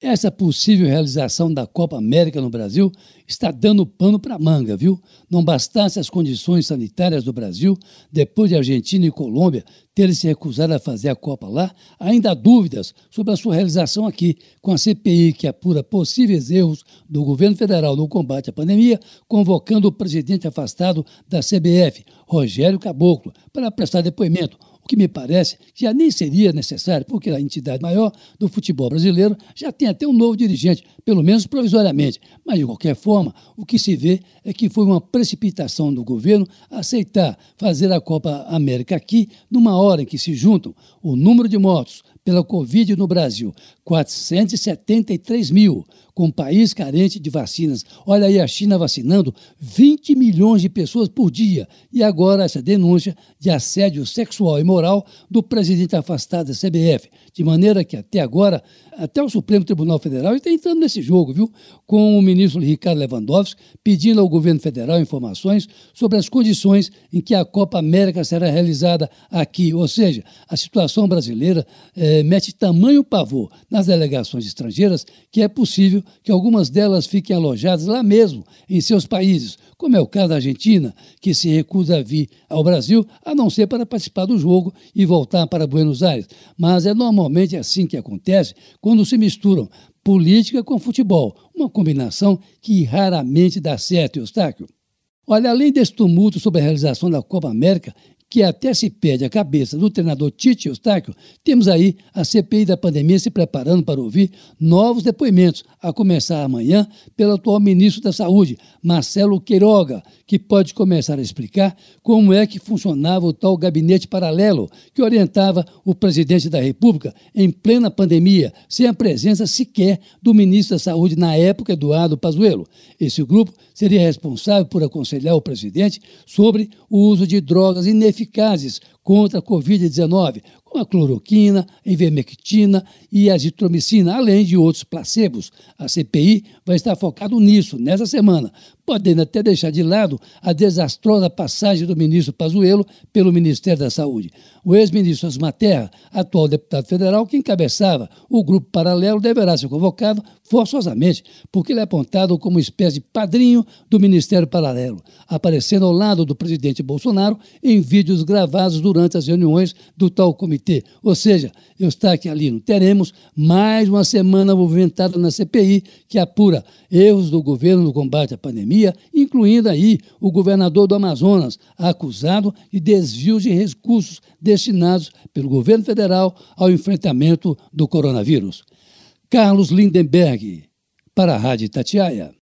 Essa possível realização da Copa América no Brasil está dando pano para manga, viu? Não bastasse as condições sanitárias do Brasil, depois de Argentina e Colômbia terem se recusado a fazer a Copa lá, ainda há dúvidas sobre a sua realização aqui, com a CPI que apura possíveis erros do governo federal no combate à pandemia, convocando o presidente afastado da CBF, Rogério Caboclo, para prestar depoimento que me parece que já nem seria necessário, porque a entidade maior do futebol brasileiro já tem até um novo dirigente, pelo menos provisoriamente. Mas, de qualquer forma, o que se vê é que foi uma precipitação do governo aceitar fazer a Copa América aqui, numa hora em que se juntam o número de mortos pela Covid no Brasil, 473 mil, com um país carente de vacinas. Olha aí a China vacinando 20 milhões de pessoas por dia. E agora essa denúncia de assédio sexual e moral do presidente afastado da CBF. De maneira que até agora, até o Supremo Tribunal Federal está entrando nesse jogo, viu? Com o ministro Ricardo Lewandowski pedindo ao governo federal informações sobre as condições em que a Copa América será realizada aqui. Ou seja, a situação brasileira eh, mete tamanho pavor nas delegações estrangeiras que é possível que algumas delas fiquem alojadas lá mesmo, em seus países, como é o caso da Argentina, que se recusa a vir ao Brasil, a não ser para participar do jogo e voltar para Buenos Aires. Mas é normalmente assim que acontece quando se misturam política com futebol, uma combinação que raramente dá certo, Eustáquio. Olha, além desse tumulto sobre a realização da Copa América, que até se perde a cabeça do treinador Tite Eustáquio, temos aí a CPI da pandemia se preparando para ouvir novos depoimentos, a começar amanhã pelo atual ministro da Saúde, Marcelo Queiroga, que pode começar a explicar como é que funcionava o tal gabinete paralelo que orientava o presidente da República em plena pandemia, sem a presença sequer do ministro da Saúde na época, Eduardo Pazuello. Esse grupo seria responsável por aconselhar o presidente sobre o uso de drogas ineficazes contra a Covid-19, como a cloroquina, a ivermectina e azitromicina, além de outros placebos. A CPI vai estar focado nisso nessa semana, podendo até deixar de lado a desastrosa passagem do ministro Pazuello pelo Ministério da Saúde. O ex-ministro Osmar Terra, atual deputado federal que encabeçava o grupo paralelo, deverá ser convocado forçosamente, porque ele é apontado como espécie de padrinho do Ministério Paralelo, aparecendo ao lado do presidente Bolsonaro em vídeos gravados durante as reuniões do tal comitê. Ou seja, eu estou aqui ali, não teremos mais uma semana movimentada na CPI que apura erros do governo no combate à pandemia, incluindo aí o governador do Amazonas, acusado de desvio de recursos destinados pelo governo federal ao enfrentamento do coronavírus. Carlos Lindenberg, para a Rádio Tatiaia.